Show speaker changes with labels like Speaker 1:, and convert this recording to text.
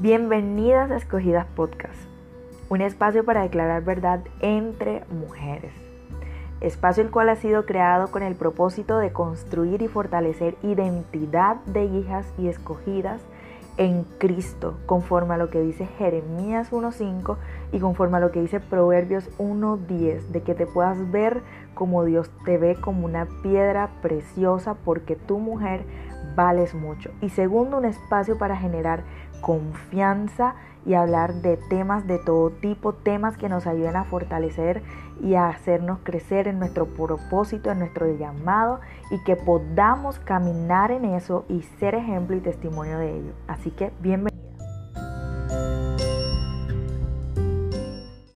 Speaker 1: Bienvenidas a Escogidas Podcast, un espacio para declarar verdad entre mujeres. Espacio el cual ha sido creado con el propósito de construir y fortalecer identidad de hijas y escogidas en Cristo, conforme a lo que dice Jeremías 1.5 y conforme a lo que dice Proverbios 1.10, de que te puedas ver como Dios te ve como una piedra preciosa porque tu mujer vales mucho. Y segundo, un espacio para generar confianza y hablar de temas de todo tipo, temas que nos ayuden a fortalecer y a hacernos crecer en nuestro propósito, en nuestro llamado y que podamos caminar en eso y ser ejemplo y testimonio de ello. Así que bienvenidos.